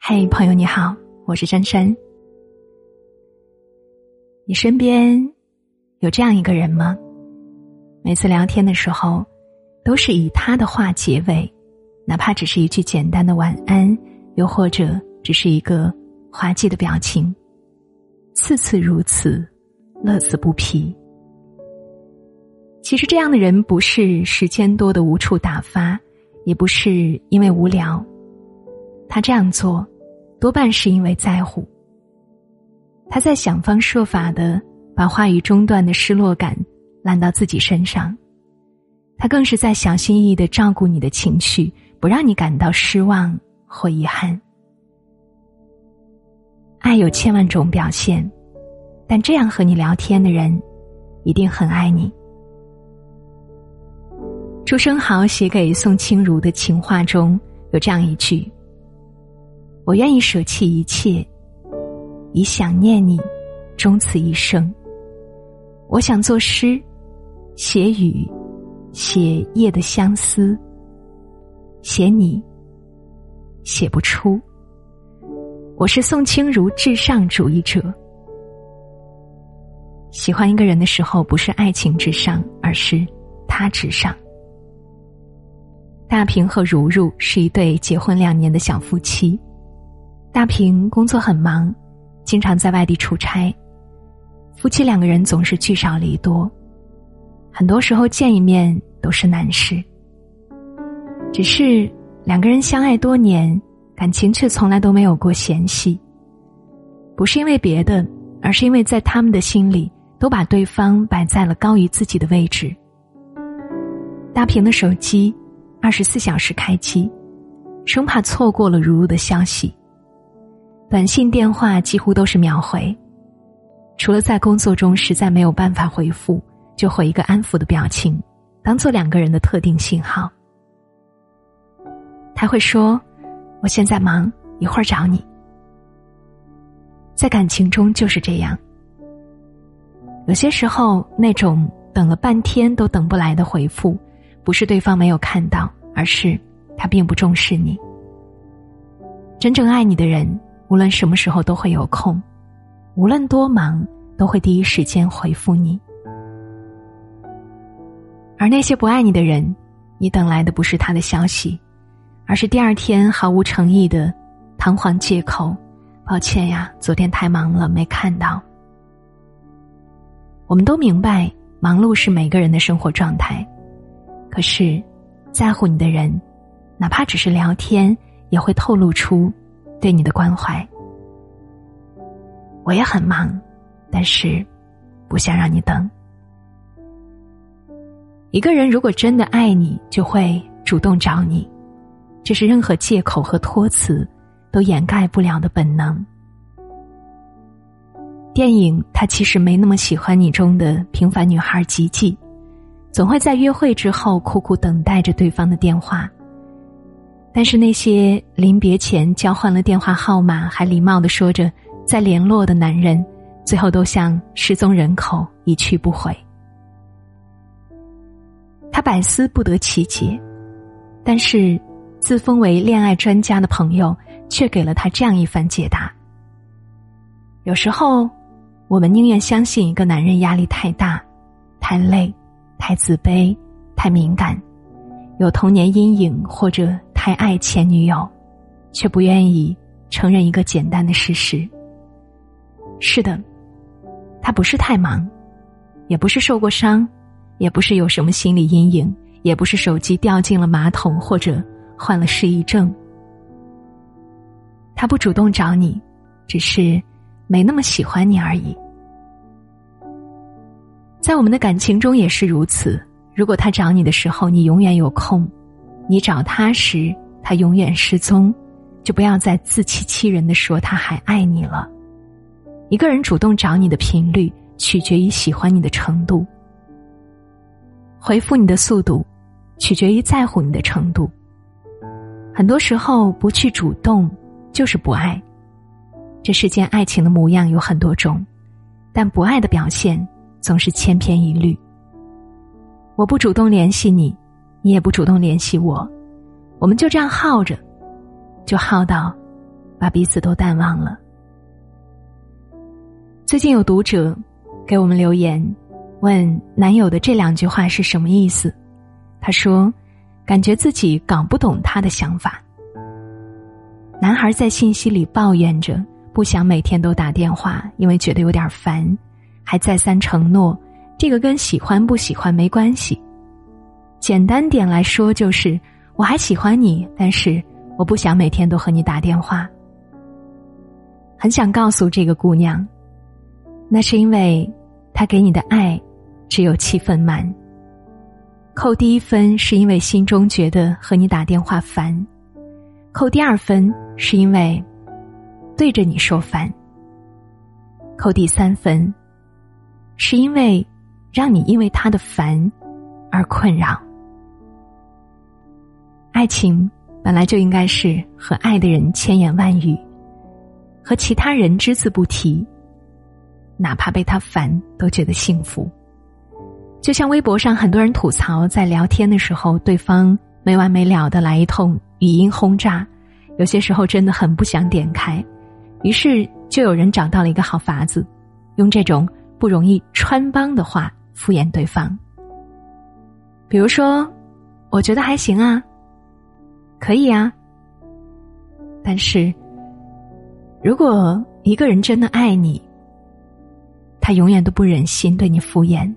嘿，朋友你好，我是珊珊。你身边有这样一个人吗？每次聊天的时候，都是以他的话结尾，哪怕只是一句简单的晚安，又或者只是一个滑稽的表情，次次如此，乐此不疲。其实这样的人不是时间多的无处打发，也不是因为无聊，他这样做。多半是因为在乎，他在想方设法的把话语中断的失落感揽到自己身上，他更是在小心翼翼的照顾你的情绪，不让你感到失望或遗憾。爱有千万种表现，但这样和你聊天的人，一定很爱你。朱生豪写给宋清如的情话中有这样一句。我愿意舍弃一切，以想念你，终此一生。我想作诗，写雨，写夜的相思，写你，写不出。我是宋清如至上主义者。喜欢一个人的时候，不是爱情至上，而是他至上。大平和如如是一对结婚两年的小夫妻。大平工作很忙，经常在外地出差，夫妻两个人总是聚少离多，很多时候见一面都是难事。只是两个人相爱多年，感情却从来都没有过嫌隙。不是因为别的，而是因为在他们的心里，都把对方摆在了高于自己的位置。大平的手机二十四小时开机，生怕错过了如如的消息。短信、电话几乎都是秒回，除了在工作中实在没有办法回复，就回一个安抚的表情，当做两个人的特定信号。他会说：“我现在忙，一会儿找你。”在感情中就是这样，有些时候那种等了半天都等不来的回复，不是对方没有看到，而是他并不重视你。真正爱你的人。无论什么时候都会有空，无论多忙都会第一时间回复你。而那些不爱你的人，你等来的不是他的消息，而是第二天毫无诚意的堂皇借口：“抱歉呀，昨天太忙了，没看到。”我们都明白，忙碌是每个人的生活状态，可是，在乎你的人，哪怕只是聊天，也会透露出。对你的关怀，我也很忙，但是不想让你等。一个人如果真的爱你，就会主动找你，这是任何借口和托词都掩盖不了的本能。电影《他其实没那么喜欢你》中的平凡女孩吉吉，总会在约会之后苦苦等待着对方的电话。但是那些临别前交换了电话号码，还礼貌的说着再联络的男人，最后都像失踪人口一去不回。他百思不得其解，但是自封为恋爱专家的朋友却给了他这样一番解答：有时候，我们宁愿相信一个男人压力太大、太累、太自卑、太敏感，有童年阴影或者。太爱前女友，却不愿意承认一个简单的事实。是的，他不是太忙，也不是受过伤，也不是有什么心理阴影，也不是手机掉进了马桶或者患了失忆症。他不主动找你，只是没那么喜欢你而已。在我们的感情中也是如此。如果他找你的时候，你永远有空。你找他时，他永远失踪，就不要再自欺欺人的说他还爱你了。一个人主动找你的频率，取决于喜欢你的程度；回复你的速度，取决于在乎你的程度。很多时候，不去主动就是不爱。这世间爱情的模样有很多种，但不爱的表现总是千篇一律。我不主动联系你，你也不主动联系我，我们就这样耗着，就耗到把彼此都淡忘了。最近有读者给我们留言，问男友的这两句话是什么意思？他说，感觉自己搞不懂他的想法。男孩在信息里抱怨着，不想每天都打电话，因为觉得有点烦，还再三承诺。这个跟喜欢不喜欢没关系，简单点来说就是，我还喜欢你，但是我不想每天都和你打电话。很想告诉这个姑娘，那是因为他给你的爱只有七分满。扣第一分是因为心中觉得和你打电话烦，扣第二分是因为对着你说烦，扣第三分是因为。让你因为他的烦而困扰。爱情本来就应该是和爱的人千言万语，和其他人只字不提，哪怕被他烦都觉得幸福。就像微博上很多人吐槽，在聊天的时候，对方没完没了的来一通语音轰炸，有些时候真的很不想点开。于是就有人找到了一个好法子，用这种不容易穿帮的话。敷衍对方，比如说，我觉得还行啊，可以啊。但是，如果一个人真的爱你，他永远都不忍心对你敷衍。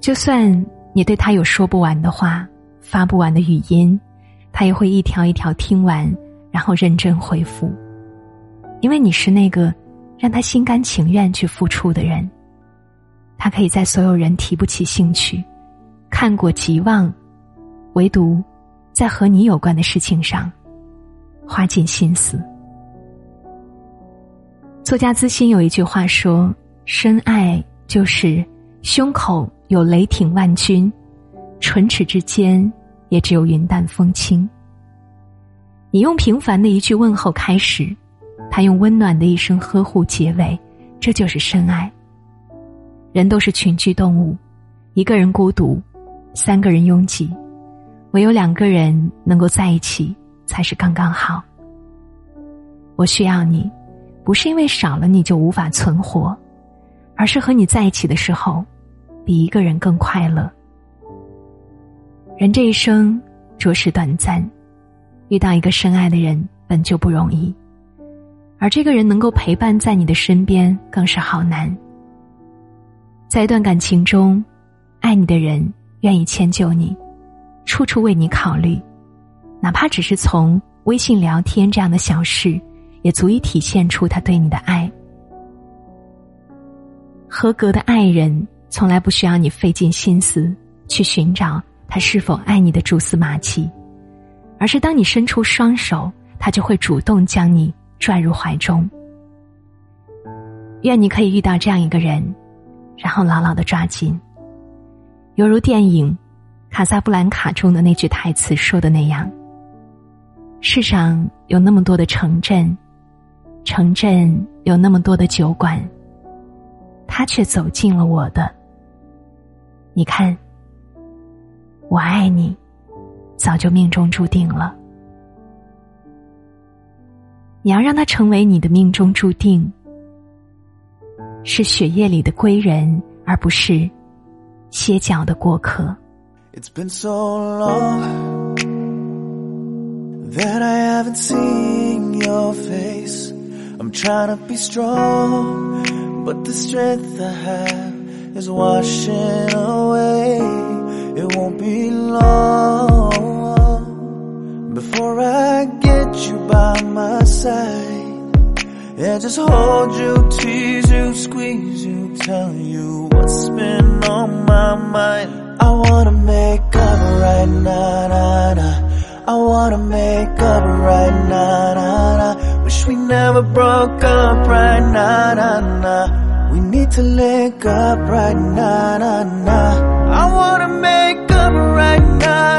就算你对他有说不完的话、发不完的语音，他也会一条一条听完，然后认真回复，因为你是那个让他心甘情愿去付出的人。他可以在所有人提不起兴趣、看过即忘，唯独在和你有关的事情上花尽心思。作家资心有一句话说：“深爱就是胸口有雷霆万钧，唇齿之间也只有云淡风轻。”你用平凡的一句问候开始，他用温暖的一声呵护结尾，这就是深爱。人都是群居动物，一个人孤独，三个人拥挤，唯有两个人能够在一起才是刚刚好。我需要你，不是因为少了你就无法存活，而是和你在一起的时候，比一个人更快乐。人这一生着实短暂，遇到一个深爱的人本就不容易，而这个人能够陪伴在你的身边更是好难。在一段感情中，爱你的人愿意迁就你，处处为你考虑，哪怕只是从微信聊天这样的小事，也足以体现出他对你的爱。合格的爱人从来不需要你费尽心思去寻找他是否爱你的蛛丝马迹，而是当你伸出双手，他就会主动将你拽入怀中。愿你可以遇到这样一个人。然后牢牢的抓紧，犹如电影《卡萨布兰卡》中的那句台词说的那样：“世上有那么多的城镇，城镇有那么多的酒馆，他却走进了我的。你看，我爱你，早就命中注定了。你要让他成为你的命中注定。”是血液里的归人，而不是歇脚的过客。It's been so long that I haven't seen your face. I'm trying to be strong, but the strength I have is washing away. It won't be long before I get you by my side. Yeah, just hold you, tease you, squeeze you, tell you what's been on my mind. I wanna make up right now, nah, nah. I wanna make up right now, nah, nah. Wish we never broke up right now, nah, nah. We need to link up right now, nah, nah. I wanna make up right now.